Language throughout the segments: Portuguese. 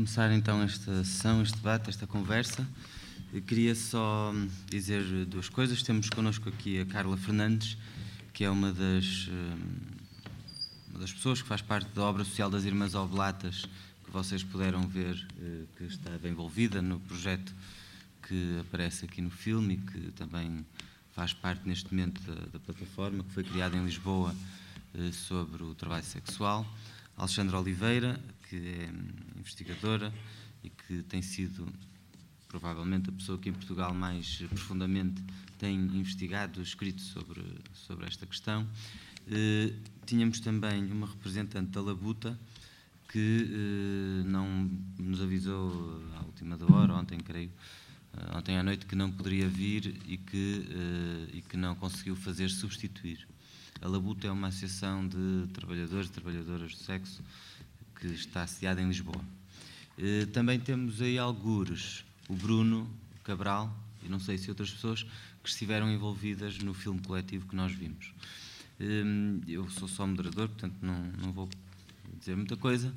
começar então esta sessão, este debate, esta conversa, eu queria só dizer duas coisas. Temos connosco aqui a Carla Fernandes, que é uma das, uma das pessoas que faz parte da obra social das Irmãs Oblatas, que vocês puderam ver, eh, que está bem envolvida no projeto que aparece aqui no filme e que também faz parte neste momento da, da plataforma, que foi criada em Lisboa eh, sobre o trabalho sexual. Alexandra Oliveira, que é investigadora e que tem sido provavelmente a pessoa que em Portugal mais profundamente tem investigado, escrito sobre, sobre esta questão. Eh, tínhamos também uma representante da Labuta que eh, não nos avisou à última da hora, ontem creio, uh, ontem à noite, que não poderia vir e que, uh, e que não conseguiu fazer substituir. A Labuta é uma associação de trabalhadores e trabalhadoras do sexo que está sediada em Lisboa. Uh, também temos aí algures, o Bruno Cabral e não sei se outras pessoas que estiveram envolvidas no filme coletivo que nós vimos. Eu sou só moderador, portanto não, não vou dizer muita coisa.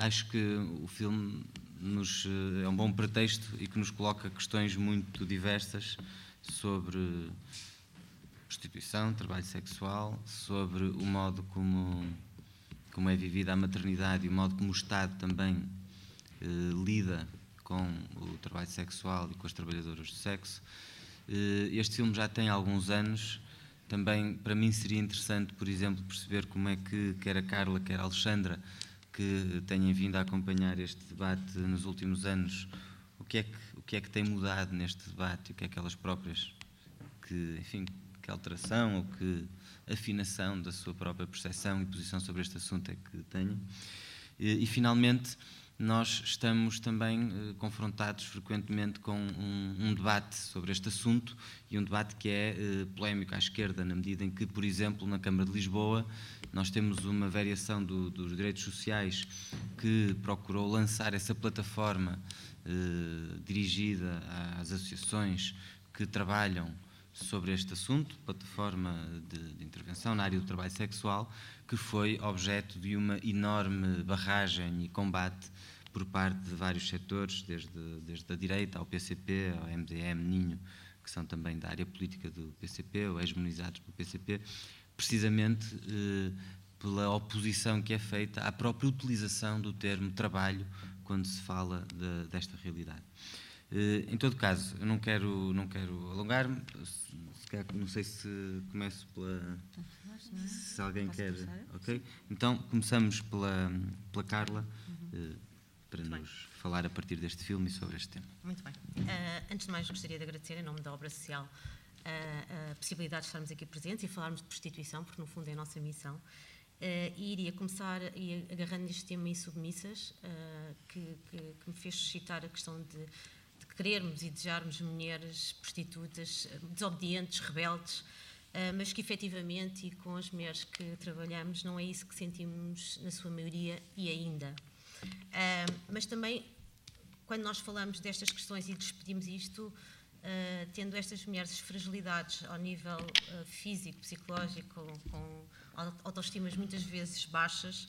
acho que o filme nos, eh, é um bom pretexto e que nos coloca questões muito diversas sobre prostituição, trabalho sexual, sobre o modo como, como é vivida a maternidade e o modo como o Estado também eh, lida com o trabalho sexual e com as trabalhadoras do sexo. Eh, este filme já tem alguns anos. Também, para mim, seria interessante, por exemplo, perceber como é que quer a Carla, quer a Alexandra, que têm vindo a acompanhar este debate nos últimos anos, o que é que, o que, é que tem mudado neste debate? O que é que elas próprias, que, enfim, que alteração ou que afinação da sua própria percepção e posição sobre este assunto é que tenham? E, e finalmente, nós estamos também eh, confrontados frequentemente com um, um, debate sobre este assunto e um debate que é eh, polémico à esquerda, na medida em que, por exemplo, na Câmara de Lisboa, nós temos uma variação do, dos direitos sociais que procurou lançar essa plataforma eh, dirigida às associações que trabalham sobre este assunto, plataforma de, de, intervenção na área do trabalho sexual, que foi objeto de uma enorme barragem e combate por parte de vários setores, desde, desde a direita ao PCP, ao MDM, Ninho, que são também da área política do PCP, ou hegemonizados pelo PCP, precisamente eh, pela oposição que é feita à própria utilização do termo trabalho quando se fala de, desta realidade. Eh, em todo caso, eu não quero, não quero alongar-me, não sei se começo pela. Se alguém quer. Ok? Então, começamos pela, pela Carla, uhum. Eh, para Muito nos bem. falar a partir deste filme e sobre este tema. Muito bem. Uh, antes de mais, gostaria de agradecer, em nome da obra social, a, a possibilidade de estarmos aqui presentes e falarmos de prostituição, porque no fundo é a nossa missão. Uh, e iria começar e agarrando neste tema insubmissas, uh, que, que, que, me fez suscitar a questão de, querermos e desejarmos mulheres prostitutas, desobedientes, rebeldes, uh, mas que efetivamente e com as mulheres que trabalhamos não é isso que sentimos na sua maioria e ainda. mas também, quando nós falamos destas questões e despedimos isto, Uh, tendo estas mulheres fragilidades ao nível físico, psicológico, com autoestimas muitas vezes baixas uh,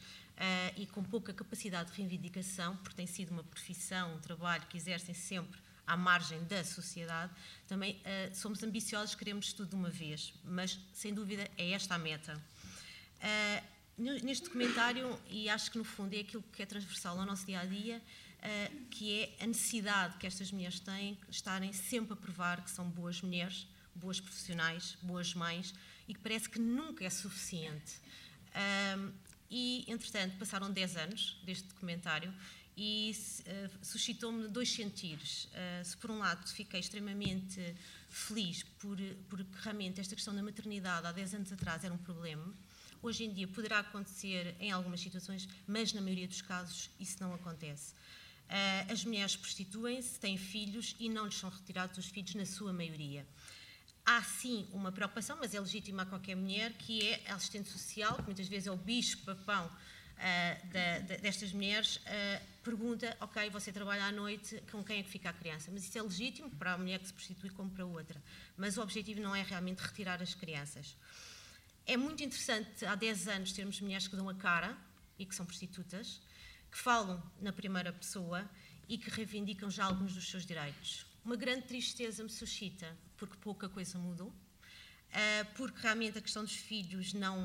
e com pouca capacidade de reivindicação, porque tem sido uma profissão, um trabalho que exercem sempre à margem da sociedade, também somos ambiciosos, queremos tudo de uma vez, mas sem dúvida é esta a meta. neste documentário, e acho que no fundo é aquilo que é transversal ao nosso dia a dia, uh, que é a necessidade que estas mulheres têm de estarem sempre a provar que são boas mulheres, boas profissionais, boas mães e que parece que nunca é suficiente. E, entretanto, passaram 10 anos deste documentário e uh, suscitou-me dois sentidos. Uh, se, por um lado, fiquei extremamente feliz por, porque realmente esta questão da maternidade há 10 anos atrás era um problema. Hoje em dia poderá acontecer em algumas situações, mas na maioria dos casos isso não acontece. Uh, as mulheres prostituem-se, têm filhos e não lhes são retirados os filhos, na sua maioria. Há sim uma preocupação, mas é legítima a qualquer mulher, que é a assistente social, que muitas vezes é o bicho-papão uh, da, destas mulheres, uh, pergunta: Ok, você trabalha à noite, com quem é que fica a criança? Mas isso é legítimo para a mulher que se prostitui como para outra. Mas o objetivo não é realmente retirar as crianças. É muito interessante, há 10 anos, termos mulheres que dão a cara e que são prostitutas que falam na primeira pessoa e que reivindicam já alguns dos seus direitos. Uma grande tristeza me suscita, porque pouca coisa mudou, porque realmente a questão dos filhos não,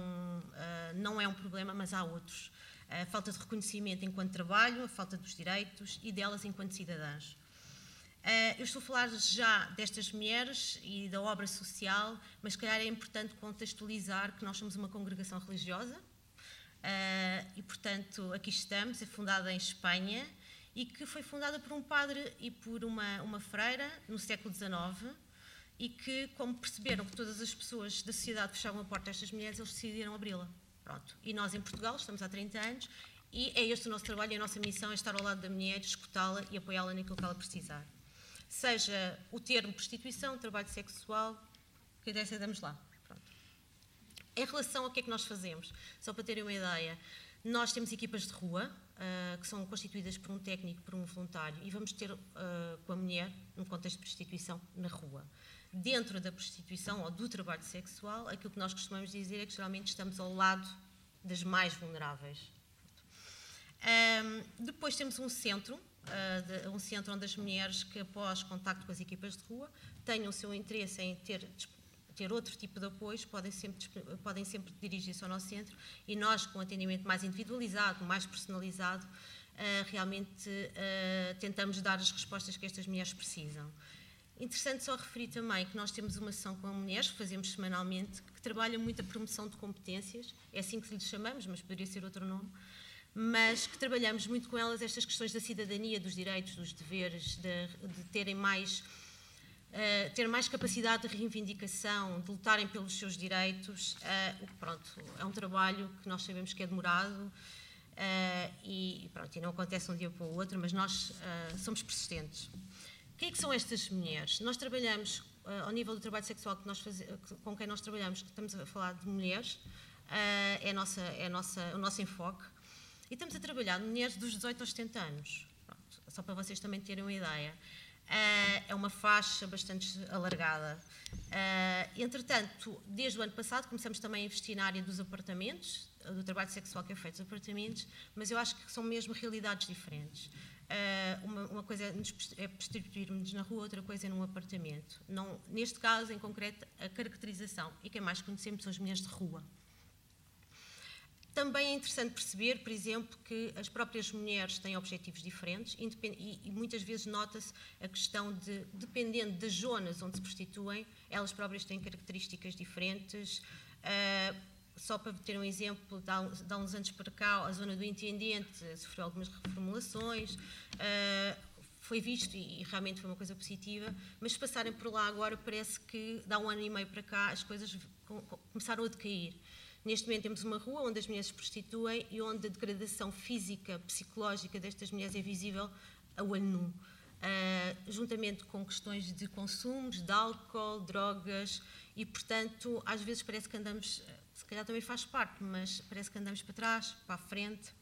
eh, não é um problema, mas há outros. A falta de reconhecimento enquanto trabalho, a falta dos direitos e delas enquanto cidadãs. Eu estou a falar já destas mulheres e da obra social, mas calhar é importante contextualizar que nós somos uma congregação religiosa e, portanto, aqui estamos, é fundada em Espanha e que foi fundada por um padre e por uma, uma freira no século XIX e que, como perceberam que todas as pessoas da sociedade fechavam a porta a estas mulheres, eles decidiram abri-la. Pronto. E nós, em Portugal, estamos há 30 anos e é este o nosso trabalho e a nossa missão é estar ao lado da mulher, escutá-la e apoiá-la naquilo que ela precisar seja o termo prostituição, trabalho sexual, que ideia damos lá. Pronto. Em relação ao que é que nós fazemos, só para terem uma ideia, nós temos equipas de rua, uh, que são constituídas por um técnico, por um voluntário, e vamos ter uh, com a mulher, no contexto de prostituição, na rua. Dentro da prostituição ou do trabalho sexual, aquilo que nós costumamos dizer é que geralmente estamos ao lado das mais vulneráveis. Um, depois temos um centro uh, um centro onde as mulheres que, após contacto com as equipas de rua, tenham o seu interesse em ter, ter outro tipo de apoios, podem sempre, podem sempre dirigir-se ao nosso centro e nós, com um atendimento mais individualizado, mais personalizado, uh, realmente uh, tentamos dar as respostas que estas mulheres precisam. Interessante só referir também que nós temos uma sessão com mulheres, que fazemos semanalmente, que trabalha muito a promoção de competências, é assim que lhe chamamos, mas poderia ser outro nome, mas que trabalhamos muito com elas estas questões da cidadania, dos direitos, dos deveres, de, de terem mais uh, ter mais capacidade de reivindicação, de lutarem pelos seus direitos. Uh, pronto, é um trabalho que nós sabemos que é demorado uh, e, pronto, e não acontece um dia para o outro, mas nós somos persistentes. Quem é que são estas mulheres? Nós trabalhamos, ao nível do trabalho sexual que nós faz, com quem nós trabalhamos, estamos a falar de mulheres, é, a nossa, é nossa, o nosso enfoque. E estamos a trabalhar mulheres dos 18 aos 70 anos, Pronto, só para vocês também terem uma ideia. Uh, é uma faixa bastante alargada. Uh, entretanto, desde o ano passado começamos também a investir na área dos apartamentos, do trabalho sexual que é feito nos apartamentos, mas eu acho que são mesmo realidades diferentes. Uh, uma, uma, coisa é prostituirmos na rua, outra coisa é num apartamento. Não, neste caso, em concreto, a caracterização, e quem mais conhecemos são as mulheres de rua. Também é interessante perceber, por exemplo, que as próprias mulheres têm objetivos diferentes e, e muitas vezes nota-se a questão de, dependendo das zonas onde se prostituem, elas próprias têm características diferentes. Uh, só para ter um exemplo, de há, uns anos para cá, a zona do intendente sofreu algumas reformulações, uh, foi visto e, realmente foi uma coisa positiva, mas se passarem por lá agora, parece que, dá um ano e meio para cá, as coisas começaram a decair. Neste momento temos uma rua onde as mulheres se prostituem e onde a degradação física, psicológica destas mulheres é visível a olho nu. Uh, juntamente com questões de consumos, de álcool, drogas, e portanto, às vezes parece que andamos, se calhar também faz parte, mas parece que andamos para trás, para a frente.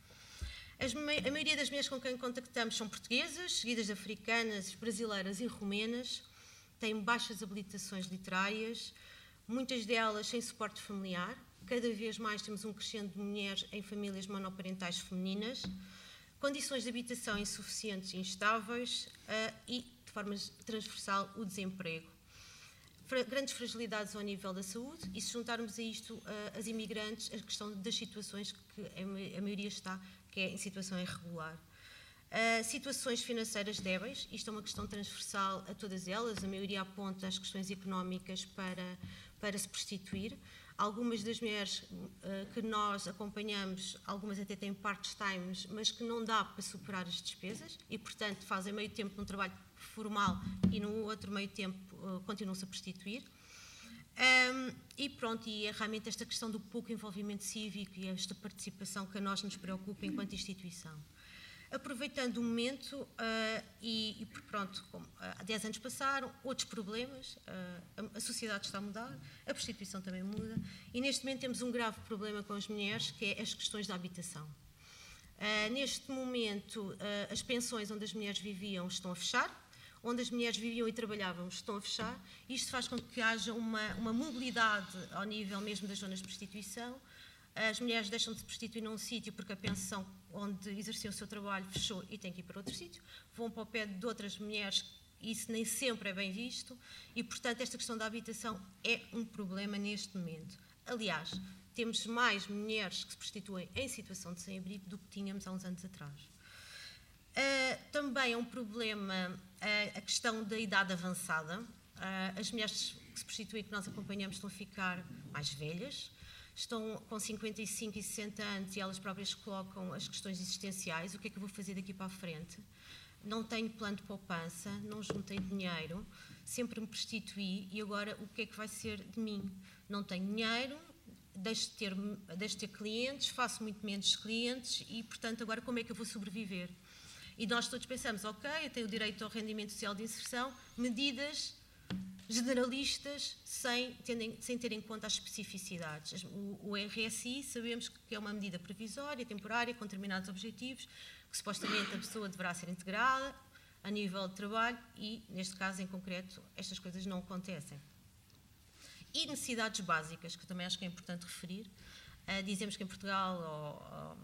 As, a maioria das mulheres com quem contactamos são portuguesas, seguidas de africanas, brasileiras e romenas, têm baixas habilitações literárias, muitas delas sem suporte familiar, cada vez mais temos um crescente de mulheres em famílias monoparentais femininas, condições de habitação insuficientes e instáveis uh, e, de forma transversal, o desemprego. Grandes fragilidades ao nível da saúde e, se juntarmos a isto uh, as imigrantes, a questão das situações que a maioria está, que é em situação irregular. Uh, situações financeiras débeis, isto é uma questão transversal a todas elas, a maioria aponta as questões económicas para, para se prostituir. Algumas das mulheres uh, que nós acompanhamos, algumas até têm part-times, mas que não dá para superar as despesas e, portanto, fazem meio tempo um trabalho formal e no outro meio tempo continuam-se a prostituir. Um, e pronto, e é realmente esta questão do pouco envolvimento cívico e esta participação que a nós nos preocupa enquanto instituição aproveitando o momento uh, e, e, pronto, como, uh, há 10 anos passaram, outros problemas, uh, a, a, sociedade está a mudar, a prostituição também muda e neste momento temos um grave problema com as mulheres que é as questões da habitação. neste momento, as pensões onde as mulheres viviam estão a fechar, onde as mulheres viviam e trabalhavam estão a fechar, isto faz com que haja uma, uma mobilidade ao nível mesmo das zonas de prostituição, As mulheres deixam de se prostituir num sítio porque a pensão onde exerciam o seu trabalho fechou e têm que ir para outro sítio. Vão para o pé de outras mulheres, isso nem sempre é bem visto, e, portanto, esta questão da habitação é um problema neste momento. Aliás, temos mais mulheres que se prostituem em situação de sem-abrigo do que tínhamos há uns anos atrás. Uh, também é um problema uh, a questão da idade avançada. Uh, as mulheres que se prostituem que nós acompanhamos estão a ficar mais velhas, estão com 55 e 60 anos e elas próprias colocam as questões existenciais: o que é que eu vou fazer daqui para a frente? Não tenho plano de poupança, não juntei dinheiro, sempre me prostituí e agora o que é que vai ser de mim? Não tenho dinheiro, deixo de ter, deixo de ter clientes, faço muito menos clientes e, portanto, agora como é que eu vou sobreviver? E nós todos pensamos, ok, eu tenho o direito ao rendimento social de inserção, medidas generalistas sem, tendem, sem ter em conta as especificidades. O, o, RSI sabemos que é uma medida provisória, temporária, com determinados objetivos, que supostamente a pessoa deverá ser integrada a nível de trabalho e, neste caso em concreto, estas coisas não acontecem. E necessidades básicas, que também acho que é importante referir. Uh, dizemos que em Portugal,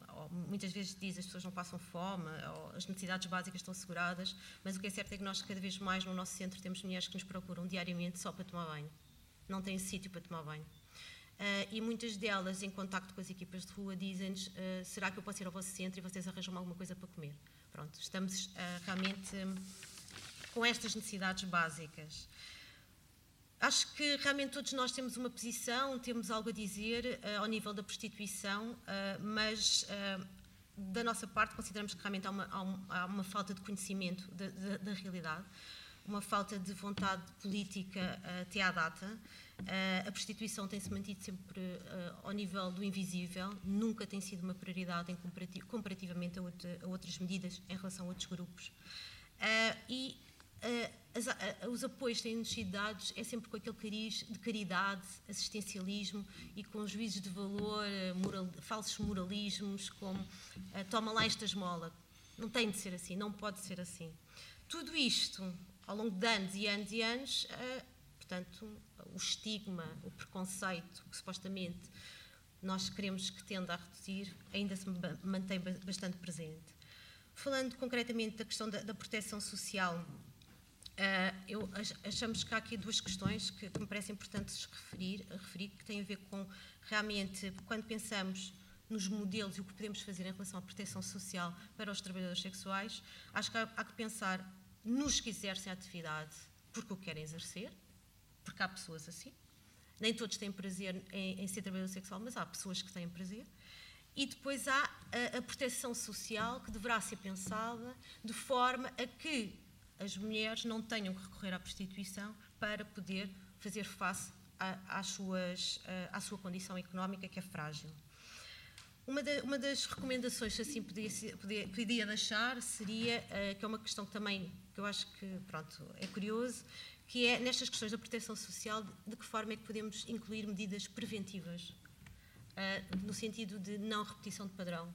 ou, ou, muitas vezes diz as pessoas não passam fome, ou as necessidades básicas estão asseguradas, mas o que é certo é que nós cada vez mais no nosso centro temos mulheres que nos procuram diariamente só para tomar banho. Não têm sítio para tomar banho. Uh, e muitas delas, em contacto com as equipas de rua, dizem-nos: uh, será que eu posso ir ao vosso centro e vocês arranjam alguma coisa para comer? Pronto, estamos realmente com estas necessidades básicas. Acho que realmente todos nós temos uma posição, temos algo a dizer uh, ao nível da prostituição, uh, mas uh, da nossa parte consideramos que realmente há uma, há um, há uma falta de conhecimento da, da, da, realidade, uma falta de vontade política até à data. a prostituição tem-se mantido sempre ao nível do invisível, nunca tem sido uma prioridade comparativamente a, outra, a outras medidas em relação a outros grupos. e as, os apoios têm nos sido dados é sempre com aquele cariz de caridade, assistencialismo e com juízes de valor, eh, moral, falsos moralismos, como toma lá esta esmola. Não tem de ser assim, não pode ser assim. Tudo isto, ao longo de anos e anos e anos, portanto, o estigma, o preconceito que supostamente nós queremos que tenda a reduzir, ainda se mantém bastante presente. Falando concretamente da questão da, da proteção social, eu, achamos que há aqui duas questões que, que me parecem importantes referir, referir, que têm a ver com realmente, quando pensamos nos modelos e o que podemos fazer em relação à proteção social para os trabalhadores sexuais, acho que há, há que pensar nos que exercem a atividade porque o querem exercer, porque há pessoas assim. Nem todos têm prazer em, em ser trabalhador sexual, mas há pessoas que têm prazer. E depois há a, a proteção social que deverá ser pensada de forma a que as mulheres não tenham que recorrer à prostituição para poder fazer face às suas, à sua condição económica, que é frágil. Uma, uma das recomendações que assim podia, podia, podia deixar seria, uh, que é uma questão que também, que eu acho que, pronto, é curioso, que é, nestas questões da proteção social, de, de que forma é que podemos incluir medidas preventivas, uh, no sentido de não repetição de padrão.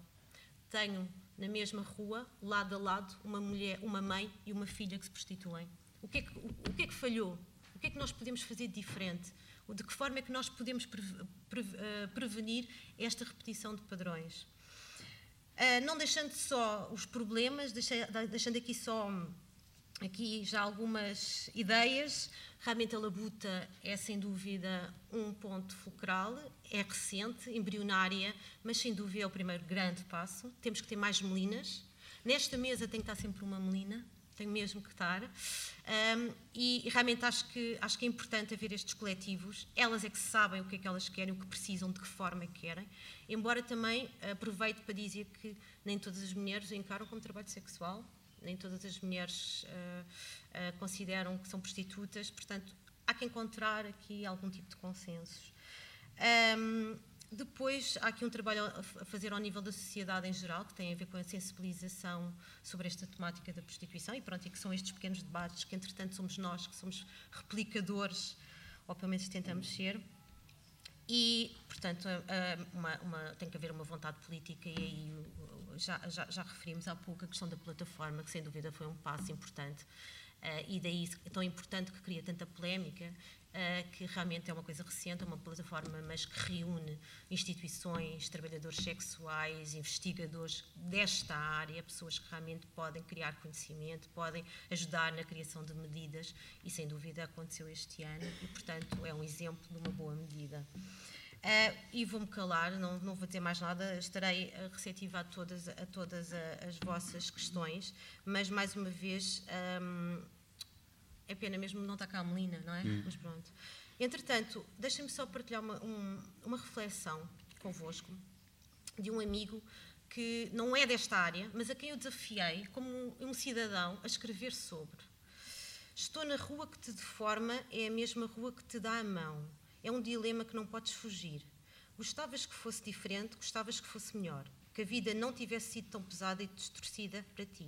Tenho na mesma rua, lado a lado, uma mulher, uma mãe e uma filha que se prostituem. O que é que, o, o que, é que falhou? O que é que nós podemos fazer diferente? De que forma é que nós podemos eh, prevenir esta repetição de padrões? Uh, não deixando só os problemas, deixando aqui só aqui já algumas ideias. Realmente a labuta é sem dúvida um ponto fulcral, é recente, embrionária, mas sem dúvida é o primeiro grande passo. Temos que ter mais melinas. Nesta mesa tem que estar sempre uma melina, tem mesmo que estar. Um, e, realmente acho que, acho que é importante haver estes coletivos. Elas é que sabem o que é que elas querem, o que precisam, de que forma que querem. Embora também aproveito para dizer que nem todas as mulheres encaram como trabalho sexual, nem todas as mulheres uh, uh, consideram que são prostitutas, portanto, há que encontrar aqui algum tipo de consensos. Um, depois, há aqui um trabalho a fazer ao nível da sociedade em geral, que tem a ver com a sensibilização sobre esta temática da prostituição, e pronto, e que são estes pequenos debates que, entretanto, somos nós que somos replicadores, ou pelo menos tentamos ser. E, portanto, uma, uma, tem que haver uma vontade política, e aí já, já, já, referimos há pouco a questão da plataforma, que sem dúvida foi um passo importante. e daí tão importante que cria tanta polémica, uh, que realmente é uma coisa recente, é uma plataforma, mas que reúne instituições, trabalhadores sexuais, investigadores desta área, pessoas que realmente podem criar conhecimento, podem ajudar na criação de medidas, e sem dúvida aconteceu este ano, e portanto é um exemplo de uma boa medida. Uh, e vou-me calar, não, não vou dizer mais nada, estarei receptiva a todas, a todas as vossas questões, mas mais uma vez. Um, é pena mesmo não estar cá a Melina, não é? Hum. Mas pronto. Entretanto, deixem-me só partilhar uma, um, uma reflexão convosco de um amigo que não é desta área, mas a quem eu desafiei, como um cidadão, a escrever sobre. Estou na rua que te deforma, é a mesma rua que te dá a mão. É um dilema que não podes fugir. Gostavas que fosse diferente, gostavas que fosse melhor, que a vida não tivesse sido tão pesada e distorcida para ti.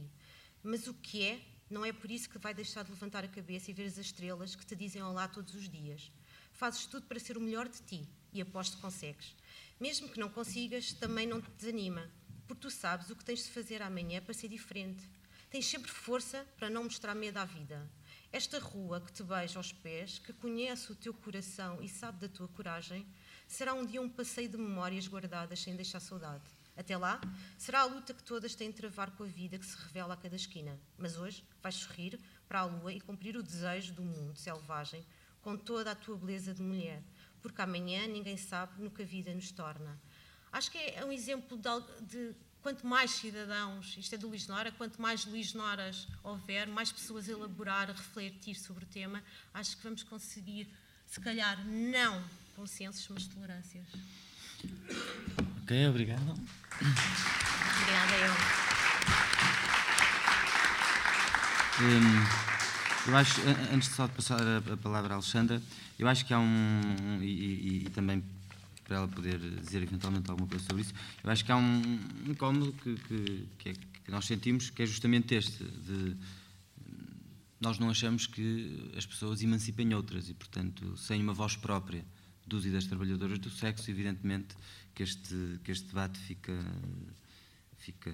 Mas o que é, não é por isso que vai deixar de levantar a cabeça e ver as estrelas que te dizem olá todos os dias. Fazes tudo para ser o melhor de ti e aposto que consegues. Mesmo que não consigas, também não te desanima, porque tu sabes o que tens de fazer amanhã para ser diferente. Tens sempre força para não mostrar medo à vida. Esta rua que te beija aos pés, que conhece o teu coração e sabe da tua coragem, será um dia um passeio de memórias guardadas sem deixar saudade. Até lá, será a luta que todas têm de travar com a vida que se revela a cada esquina. Mas hoje vais sorrir para a lua e cumprir o desejo do mundo selvagem com toda a tua beleza de mulher, porque amanhã ninguém sabe no que a vida nos torna. Acho que é um exemplo de, de quanto mais cidadãos, isto é do Luís Nora, quanto mais Luís Noras houver, mais pessoas a elaborar, a refletir sobre o tema, acho que vamos conseguir, se calhar, não consensos, mas tolerâncias. Ok, obrigado. Obrigada, eu. Um, eu acho, antes de só de passar a, palavra à Alexandra, eu acho que há um, e, e, e, também para ela poder dizer eventualmente alguma coisa sobre isso, eu acho que há um incómodo que, que, que, é, que nós sentimos, que é justamente este, de nós não achamos que as pessoas emancipem outras e, portanto, sem uma voz própria dos e das trabalhadoras do sexo, evidentemente que este, que este debate fica, fica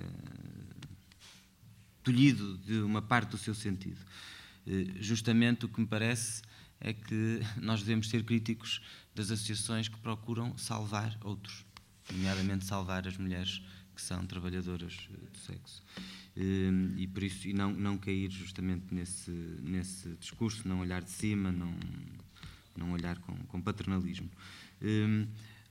tolhido de uma parte do seu sentido. Eh, justamente o que me parece é que nós devemos ser críticos das associações que procuram salvar outros, nomeadamente salvar as mulheres que são trabalhadoras do sexo. Eh, e por isso e não não cair justamente nesse nesse discurso, não olhar de cima, não não olhar com, com paternalismo.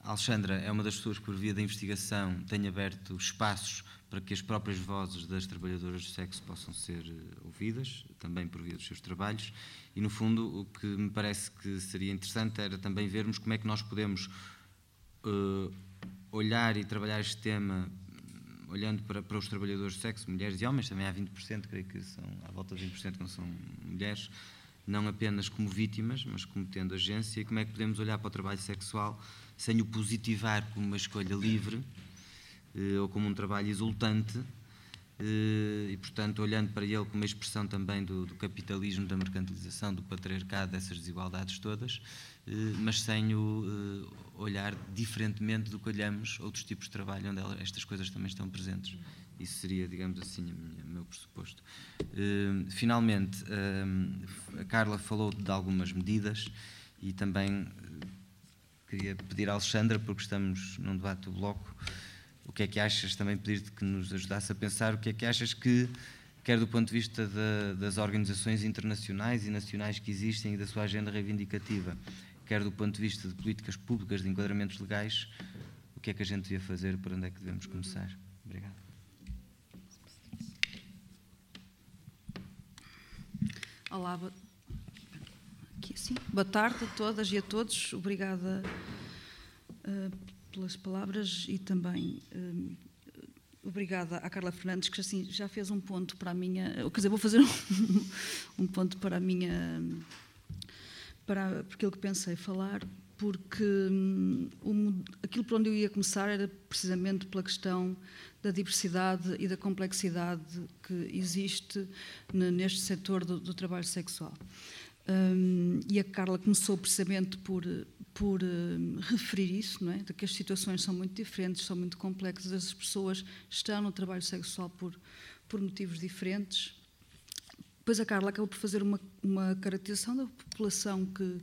Alexandra é uma das pessoas que, por via da investigação, tem aberto espaços para que as próprias vozes das trabalhadoras do sexo possam ser eh, ouvidas, também por via dos seus trabalhos. E, no fundo, o que me parece que seria interessante era também vermos como é que nós podemos uh, olhar e trabalhar este tema olhando para, para os trabalhadores do sexo, mulheres e homens, também há 20%, creio que são à volta de 20% que não são mulheres, não apenas como vítimas, mas como tendo agência, e como é que podemos olhar para o trabalho sexual sem o positivar como uma escolha livre eh, ou como um trabalho exultante, eh, e, portanto, olhando para ele como uma expressão também do, do capitalismo, da mercantilização, do patriarcado, dessas desigualdades todas, eh, mas sem o olhar diferentemente do que olhamos outros tipos de trabalho onde estas coisas também estão presentes. Isso seria, digamos assim, o meu pressuposto. Finalmente, a Carla falou de algumas medidas e também Queria pedir à Alexandra, porque estamos num debate do Bloco, o que é que achas, também pedir-te que nos ajudasse a pensar o que é que achas que, quer do ponto de vista da, das organizações internacionais e nacionais que existem e da sua agenda reivindicativa, quer do ponto de vista de políticas públicas, de enquadramentos legais, o que é que a gente devia fazer, para onde é que devemos começar? Obrigado. Olá, aqui assim. Boa tarde a todas e a todos. Obrigada uh, pelas palavras e também uh, obrigada à Carla Fernandes, que assim já fez um ponto para a minha. Quer dizer, vou fazer um, um ponto para a minha. para aquilo que pensei falar, porque um, aquilo por onde eu ia começar era precisamente pela questão da diversidade e da complexidade que existe neste setor do, do trabalho sexual. Um, e a Carla começou precisamente por, por um, referir isso, não é? de que as situações são muito diferentes, são muito complexas, as pessoas estão no trabalho sexual por, por motivos diferentes. depois a Carla acabou por fazer uma, uma caracterização da população que,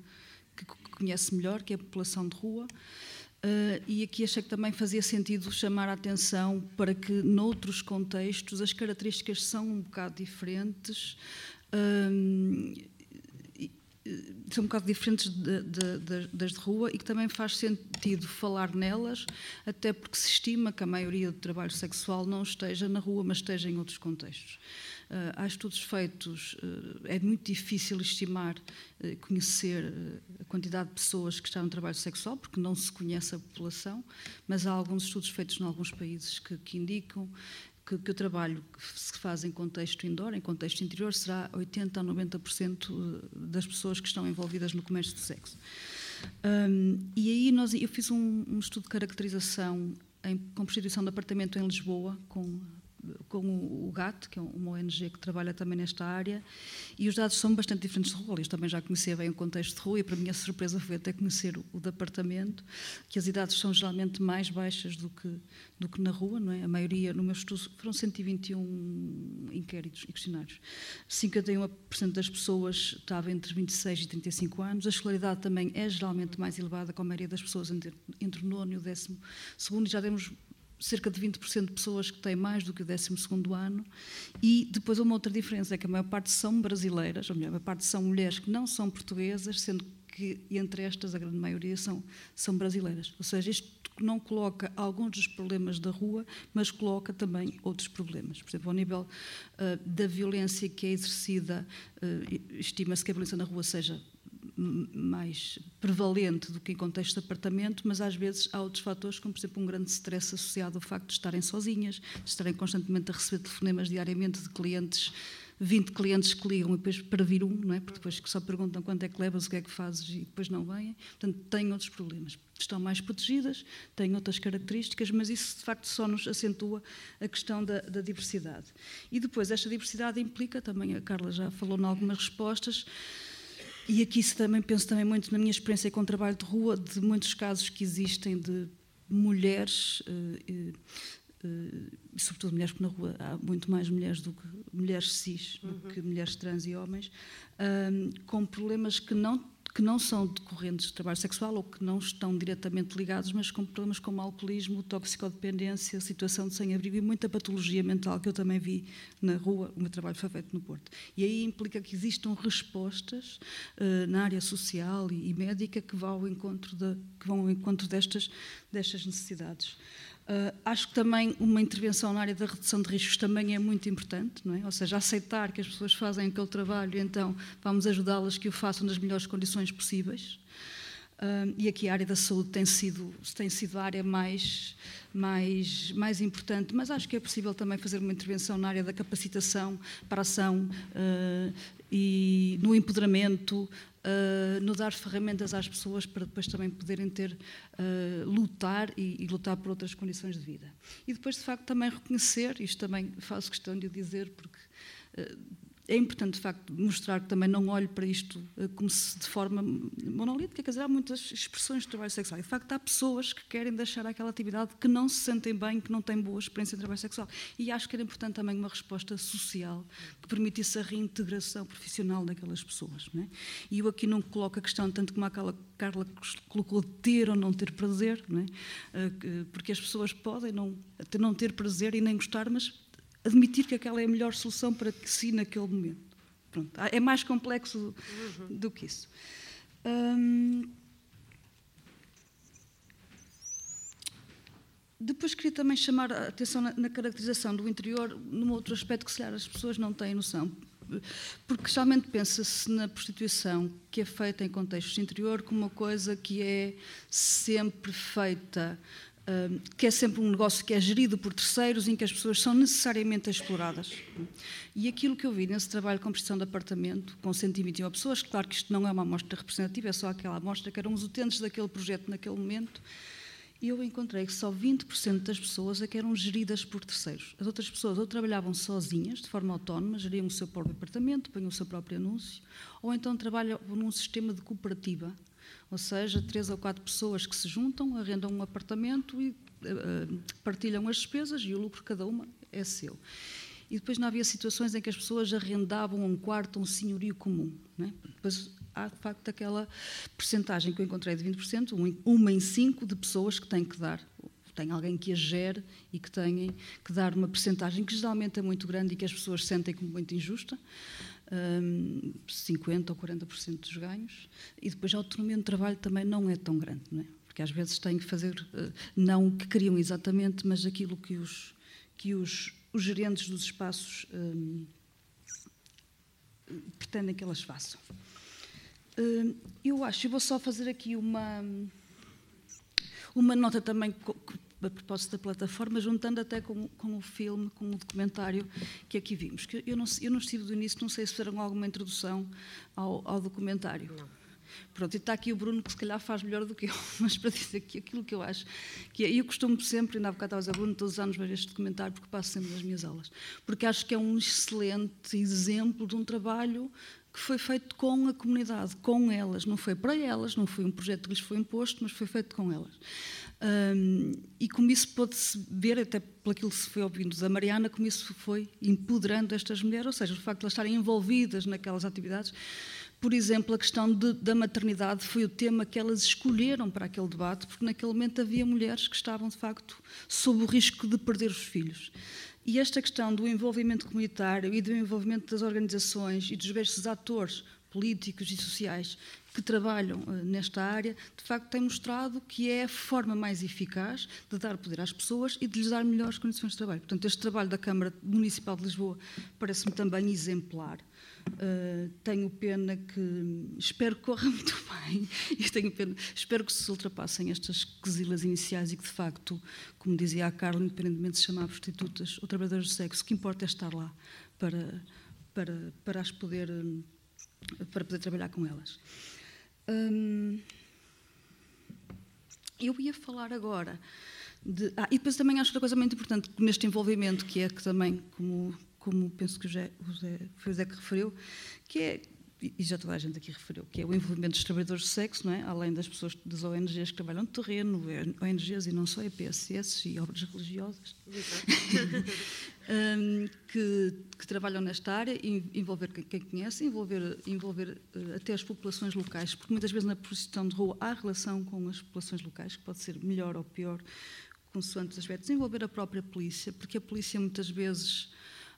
que conhece melhor, que é a população de rua. Uh, e aqui achei que também fazia sentido chamar a atenção para que, noutros contextos, as características são um bocado diferentes. São um bocado diferentes de, de, de, das de rua e que também faz sentido falar nelas, até porque se estima que a maioria do trabalho sexual não esteja na rua, mas esteja em outros contextos. Uh, há estudos feitos, uh, é muito difícil estimar, uh, conhecer a quantidade de pessoas que estão no trabalho sexual, porque não se conhece a população, mas há alguns estudos feitos em alguns países que, que indicam que, que, o trabalho que se faz em contexto indoor, em contexto interior, será 80% a 90% das pessoas que estão envolvidas no comércio de sexo. Um, e aí nós, eu fiz um, um estudo de caracterização em, com prostituição de apartamento em Lisboa, com com o GAT, que é uma ONG que trabalha também nesta área, e os dados são bastante diferentes de rua. Eu também já conhecia bem o contexto de rua e, para minha surpresa, foi até conhecer o, o de apartamento, que as idades são geralmente mais baixas do que, do que na rua, não é? A maioria, no meu estudo, foram 121 inquéritos e questionários. 51% das pessoas estava entre 26 e 35 anos. A escolaridade também é geralmente mais elevada, com a maioria das pessoas entre, entre o nono e o décimo segundo, já temos cerca de 20% de pessoas que têm mais do que o 12 ano. E depois uma outra diferença é que a maior parte são brasileiras, ou melhor, a maior parte são mulheres que não são portuguesas, sendo que entre estas a grande maioria são, são brasileiras. Ou seja, isto não coloca alguns dos problemas da rua, mas coloca também outros problemas. Por exemplo, ao nível uh, da violência que é exercida, uh, estima-se que a violência na rua seja mais prevalente do que em contexto de apartamento, mas às vezes há outros fatores, como por exemplo um grande stress associado ao facto de estarem sozinhas, de estarem constantemente a receber telefonemas diariamente de clientes 20 clientes que ligam e depois para vir um, não é? Porque depois só perguntam quanto é que levas, o que é que fazes e depois não vêm. Portanto, têm outros problemas. Estão mais protegidas, têm outras características, mas isso de facto só nos acentua a questão da, da diversidade. E depois, esta diversidade implica, também a Carla já falou em algumas respostas, e aqui também penso também muito na minha experiência com o trabalho de rua, de muitos casos que existem de mulheres, uh, uh, sobretudo mulheres, porque na rua há muito mais mulheres do que mulheres cis, uhum. do que mulheres trans e homens, com problemas que não que não são decorrentes de trabalho sexual ou que não estão diretamente ligados, mas com problemas como alcoolismo, toxicodependência, situação de sem-abrigo e muita patologia mental que eu também vi na rua, o meu trabalho foi feito no Porto. E aí implica que existam respostas uh, na área social e, e, médica que vão ao encontro, de, que vão ao encontro destas, destas necessidades. Uh, acho que também uma intervenção na área da redução de riscos também é muito importante, não é? Ou seja, aceitar que as pessoas fazem aquele trabalho, então vamos ajudá-las que o façam nas melhores condições possíveis. Uh, e aqui a área da saúde tem sido, tem sido a área mais, mais, mais importante, mas acho que é possível também fazer uma intervenção na área da capacitação para ação uh, e no empoderamento, uh, no dar ferramentas às pessoas para depois também poderem ter, uh, lutar e, e, lutar por outras condições de vida. E depois, de facto, também reconhecer, isto também faço questão de dizer, porque uh, é importante, de facto, mostrar que também não olho para isto eh, como se de forma monolítica, quer dizer, há muitas expressões de trabalho sexual. E, de facto, há pessoas que querem deixar aquela atividade que não se sentem bem, que não têm boa experiência de trabalho sexual. E acho que era importante também uma resposta social que permitisse a reintegração profissional daquelas pessoas. É? E eu aqui não coloco a questão, tanto como a Carla colocou, ter ou não ter prazer, não é? Eh, porque as pessoas podem não, não ter prazer e nem gostar, mas admitir que aquela é a melhor solução para si naquele momento. Pronto, é mais complexo uhum. do que isso. Hum, depois queria também chamar a atenção na, na, caracterização do interior num outro aspecto que, se calhar, as pessoas não têm noção. Porque geralmente pensa-se na prostituição que é feita em contexto interior como uma coisa que é sempre feita que é sempre um negócio que é gerido por terceiros, em que as pessoas são necessariamente exploradas. E aquilo que eu vi nesse trabalho com prestação de apartamento, com 121 pessoas, claro que isto não é uma amostra representativa, é só aquela amostra que eram os utentes daquele projeto naquele momento, e eu encontrei que só 20% das pessoas é que eram geridas por terceiros. As outras pessoas ou trabalhavam sozinhas, de forma autónoma, geriam o seu próprio apartamento, punham o seu próprio anúncio, ou então trabalhavam num sistema de cooperativa, ou seja, três ou quatro pessoas que se juntam, arrendam um apartamento e uh, partilham as despesas e o lucro cada uma é seu. e depois não havia situações em que as pessoas arrendavam um quarto, um senhorio comum. É? Depois há, de facto, aquela percentagem que eu encontrei de 20%, uma em cinco de pessoas que têm que dar tem alguém que a gere e que tem que dar uma percentagem que geralmente é muito grande e que as pessoas sentem como muito injusta, um, 50% ou 40% dos ganhos, e depois a autonomia no trabalho também não é tão grande, não é? porque às vezes têm que fazer, uh, não o que queriam exatamente, mas aquilo que os, que os, os gerentes dos espaços um, pretendem que elas façam. Uh, eu acho, eu vou só fazer aqui uma, uma nota também a propósito da plataforma, juntando até com, com, o filme, com o documentário que aqui vimos. Que eu, não, eu não estive do início, não sei se fizeram alguma introdução ao, ao documentário. Não. Pronto, e está aqui o Bruno, que se calhar faz melhor do que eu, mas para dizer que aquilo que eu acho, que é, eu costumo sempre, ainda há bocado estava a dizer, Bruno, todos os anos ver este documentário, porque passo sempre nas minhas aulas, porque acho que é um excelente exemplo de um trabalho que foi feito com a comunidade, com elas, não foi para elas, não foi um projeto que lhes foi imposto, mas foi feito com elas. Um, e como isso pode-se ver, até pelo que se foi ouvindo da Mariana, como isso foi empoderando estas mulheres, ou seja, o facto de elas estarem envolvidas naquelas atividades. Por exemplo, a questão de, da maternidade foi o tema que elas escolheram para aquele debate, porque naquele momento havia mulheres que estavam, de facto, sob o risco de perder os filhos. E esta questão do envolvimento comunitário e do envolvimento das organizações e dos diversos atores políticos e sociais que trabalham uh, nesta área, de facto tem mostrado que é a forma mais eficaz de dar poder às pessoas e de lhes dar melhores condições de trabalho. Portanto, este trabalho da Câmara Municipal de Lisboa parece-me também exemplar. Uh, tenho pena que espero que corra muito bem e tenho pena, espero que se ultrapassem estas quesilas iniciais e que de facto, como dizia a Carla, independentemente de se chamar prostitutas ou trabalhadoras de sexo, o que importa é estar lá para, para, para as poder para poder trabalhar com elas. Eu ia falar agora de. Ah, e depois também acho outra coisa muito importante neste envolvimento, que é que também, como, como penso que o José, o José, foi o José que referiu, que é e já toda a gente aqui referiu, que é o envolvimento dos trabalhadores de sexo, não é? além das pessoas das ONGs que trabalham no terreno, ONGs e não só, EPSS e obras religiosas, um, que, que, trabalham nesta área, envolver quem conhece, envolver, envolver uh, até as populações locais, porque muitas vezes na prostituição de rua há relação com as populações locais, que pode ser melhor ou pior, consoante os aspectos, envolver a própria polícia, porque a polícia muitas vezes,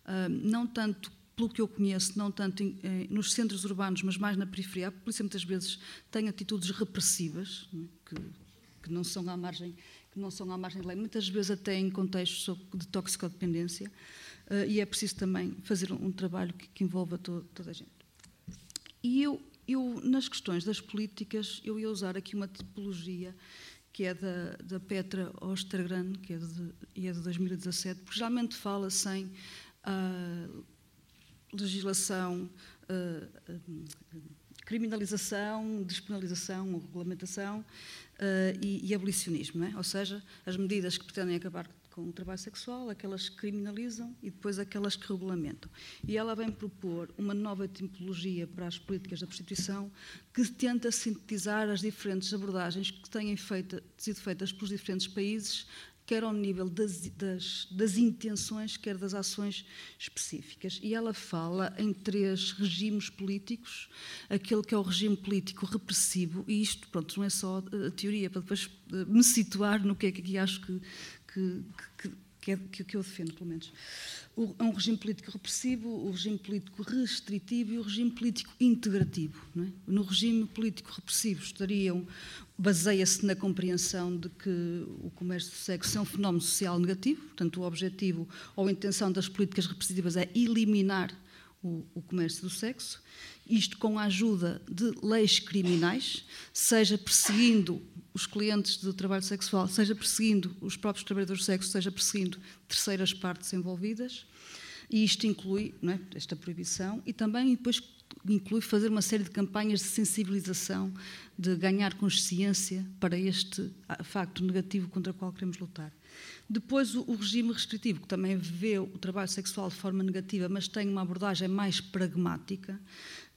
uh, não tanto pelo que eu conheço, não tanto em, eh, nos centros urbanos, mas mais na periferia, a polícia muitas vezes tem atitudes repressivas, não é? que, que, não são à margem, que não são à margem de lei, muitas vezes até em contextos de toxicodependência, uh, e é preciso também fazer um, um trabalho que, que envolva to, toda a gente. E eu, eu, nas questões das políticas, eu ia usar aqui uma tipologia que é da, da Petra Ostergran, que é de, é de 2017, porque geralmente fala sem uh, legislação, uh, uh, criminalização, despenalização regulamentação uh, e, e, abolicionismo, é? ou seja, as medidas que pretendem acabar com o trabalho sexual, aquelas que criminalizam e depois aquelas que regulamentam. E ela vem propor uma nova tipologia para as políticas da prostituição que tenta sintetizar as diferentes abordagens que têm sido feitas pelos diferentes países quer ao nível das, das, das, intenções, quer das ações específicas. E ela fala em três regimes políticos, aquele que é o regime político repressivo, e isto, pronto, não é só a teoria, para depois eh, me situar no que é que aqui acho que, que, que, que, é, que eu defendo, pelo menos. É um regime político repressivo, o regime político restritivo e o regime político integrativo. É? No regime político repressivo estariam baseia-se na compreensão de que o comércio de sexo é um fenómeno social negativo, portanto, o objetivo ou a intenção das políticas repressivas é eliminar o, o, comércio do sexo, isto com a ajuda de leis criminais, seja perseguindo os clientes do trabalho sexual, seja perseguindo os próprios trabalhadores de sexo, seja perseguindo terceiras partes envolvidas, e isto inclui é, esta proibição e também depois inclui fazer uma série de campanhas de sensibilização, de ganhar consciência para este facto negativo contra o qual queremos lutar. Depois, o, regime restritivo, que também vê o trabalho sexual de forma negativa, mas tem uma abordagem mais pragmática,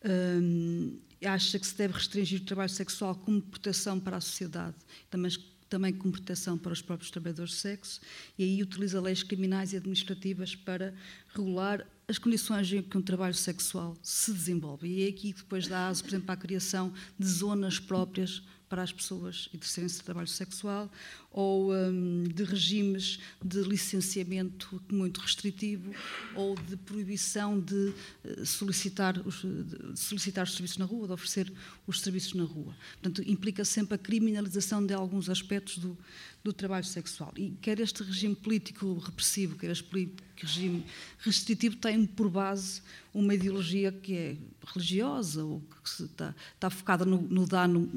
hum, acha que se deve restringir o trabalho sexual como proteção para a sociedade, também também proteção para os próprios trabalhadores de sexo, e aí utiliza leis criminais e administrativas para regular as condições em que um trabalho sexual se desenvolve. E é aqui que depois dá aso, por exemplo, à criação de zonas próprias para as pessoas exercerem-se de trabalho sexual ou um, de regimes de licenciamento muito restritivo ou de proibição de uh, solicitar, os, de solicitar os serviços na rua, de oferecer os serviços na rua. Portanto, implica sempre a criminalização de alguns aspectos do, do trabalho sexual. E quer este regime político repressivo, quer este regime restritivo, tem por base uma ideologia que é religiosa ou que está, está focada no, no dano.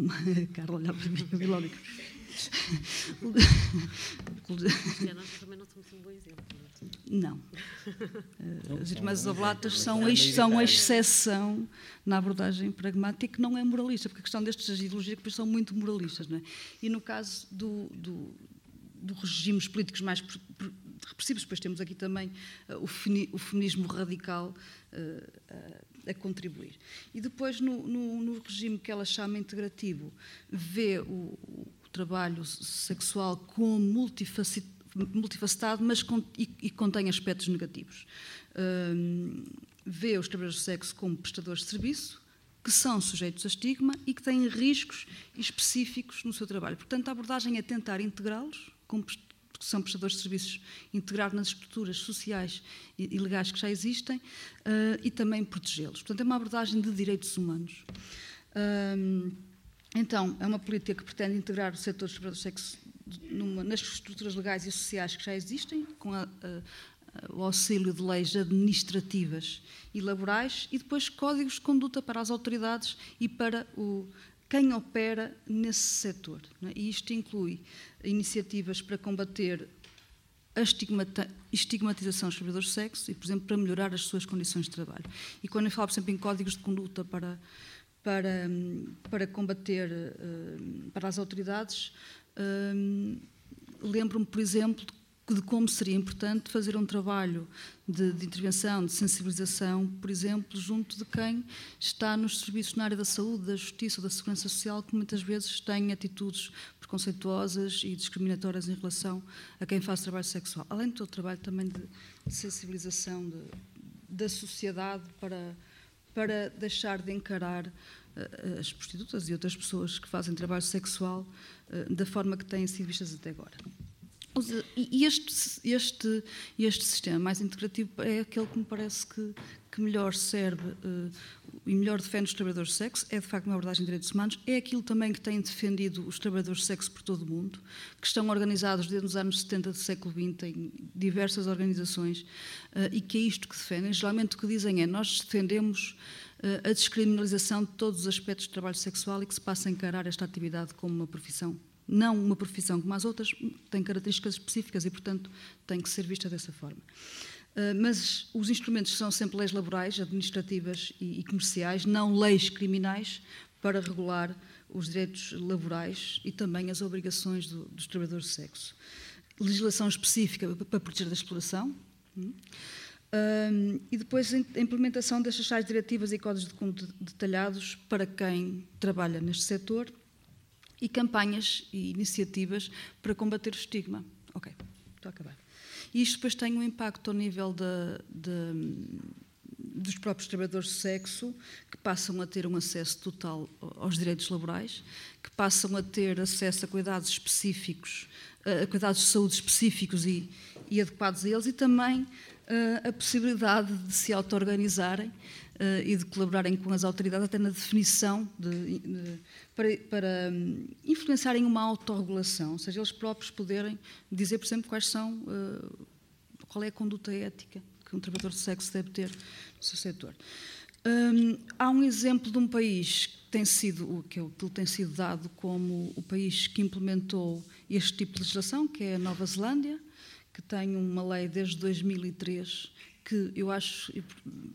Carla, olhar para mim, Babilónica. nós também não somos um bom exemplo. Não. As irmãs oblatas são, são a exceção na abordagem pragmática que não é moralista, porque a questão destas ideologias que são muito moralistas. Não é? E no caso do, do, dos regimes políticos mais repressivos, depois temos aqui também uh, o, feminismo radical uh, a contribuir. E depois, no, no, no, regime que ela chama integrativo, vê o, o trabalho sexual como multifacetado multifacetado, mas e, e, contém aspectos negativos. Vê os trabalhadores de sexo como prestadores de serviço, que são sujeitos a estigma e que têm riscos específicos no seu trabalho. Portanto, a abordagem é tentar integrá-los, porque são prestadores de serviços, integrar nas estruturas sociais e legais que já existem uh, e também protegê-los. Portanto, é uma abordagem de direitos humanos. Um, então, é uma política que pretende integrar o setor dos trabalhadores sexo numa, nas estruturas legais e sociais que já existem, com a, a, o auxílio de leis administrativas e laborais, e depois códigos de conduta para as autoridades e para o, quem opera nesse setor. É? E isto inclui iniciativas para combater a estigmatização dos trabalhadores de sexo e, por exemplo, para melhorar as suas condições de trabalho. E quando eu falo, por exemplo, em códigos de conduta para, para, para combater eh, para as autoridades, Hum, Lembro-me, por exemplo, de como seria importante fazer um trabalho de, de, intervenção, de sensibilização, por exemplo, junto de quem está nos serviços na área da saúde, da justiça da segurança social, que muitas vezes têm atitudes preconceituosas e discriminatórias em relação a quem faz trabalho sexual. Além do trabalho também de, de sensibilização de, da sociedade para, para deixar de encarar uh, as prostitutas e outras pessoas que fazem trabalho sexual da forma que têm sido vistas até agora. E este, este, este sistema mais integrativo é aquele que me parece que, que melhor serve uh, e melhor defende os trabalhadores de sexo, é de facto uma abordagem de direitos humanos, é aquilo também que tem defendido os trabalhadores de sexo por todo o mundo, que estão organizados desde os anos 70 do século XX em diversas organizações, uh, e que é isto que defendem. Geralmente o que dizem é nós defendemos a descriminalização de todos os aspectos do trabalho sexual e que se passa a encarar esta atividade como uma profissão não uma profissão como as outras, tem características específicas e, portanto, tem que ser vista dessa forma. Uh, mas os instrumentos são sempre leis laborais, administrativas e, e, comerciais, não leis criminais para regular os direitos laborais e também as obrigações do, dos trabalhadores de sexo. Legislação específica para proteger da exploração. Hum? Uh, e depois a implementação destas tais diretivas e códigos de conduta detalhados para quem trabalha neste setor e campanhas e iniciativas para combater o estigma. Ok, estou a acabar. E isto depois tem um impacto ao nível de, de, dos próprios trabalhadores de sexo, que passam a ter um acesso total aos direitos laborais, que passam a ter acesso a cuidados específicos, a cuidados de saúde específicos e, e adequados a eles, e também a possibilidade de se auto-organizarem uh, e de colaborarem com as autoridades até na definição de, de, para, para um, influenciarem uma autorregulação, ou seja, eles próprios poderem dizer, por exemplo, quais são, uh, qual é a conduta ética que um trabalhador de sexo deve ter no seu setor. Um, há um exemplo de um país que tem sido que tem sido dado como o país que implementou este tipo de legislação, que é a Nova Zelândia, que tem uma lei desde 2003 que eu acho,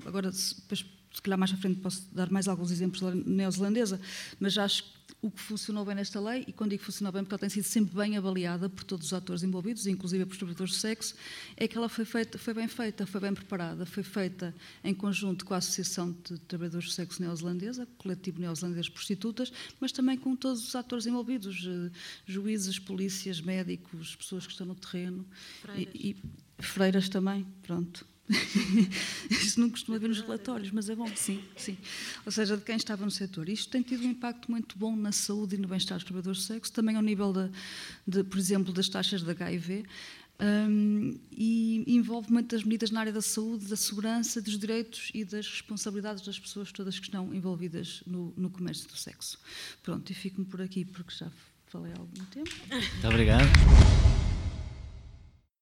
agora depois se calhar mais à frente posso dar mais alguns exemplos da neozelandesa, mas acho que o que funcionou bem nesta lei, e quando digo funcionou bem, porque ela tem sido sempre bem avaliada por todos os atores envolvidos, inclusive por trabalhadores de sexo, é que ela foi, feita, foi bem feita, foi bem preparada, foi feita em conjunto com a Associação de Trabalhadores de Sexo Neozelandesa, Coletivo Neozelandês de Prostitutas, mas também com todos os atores envolvidos, eh, juízes, polícias, médicos, pessoas que estão no terreno. Freiras. E, e freiras também, pronto. Isso não costuma ver nos relatórios, mas é bom, sim, sim. Ou seja, de quem estava no setor. Isto tem tido um impacto muito bom na saúde e no bem-estar dos trabalhadores de sexo, também ao nível, de, de por exemplo, das taxas de HIV. Um, e envolve muitas medidas na área da saúde, da segurança, dos direitos e das responsabilidades das pessoas todas que estão envolvidas no, no comércio do sexo. Pronto, e fico-me por aqui porque já falei há algum tempo. Muito obrigado.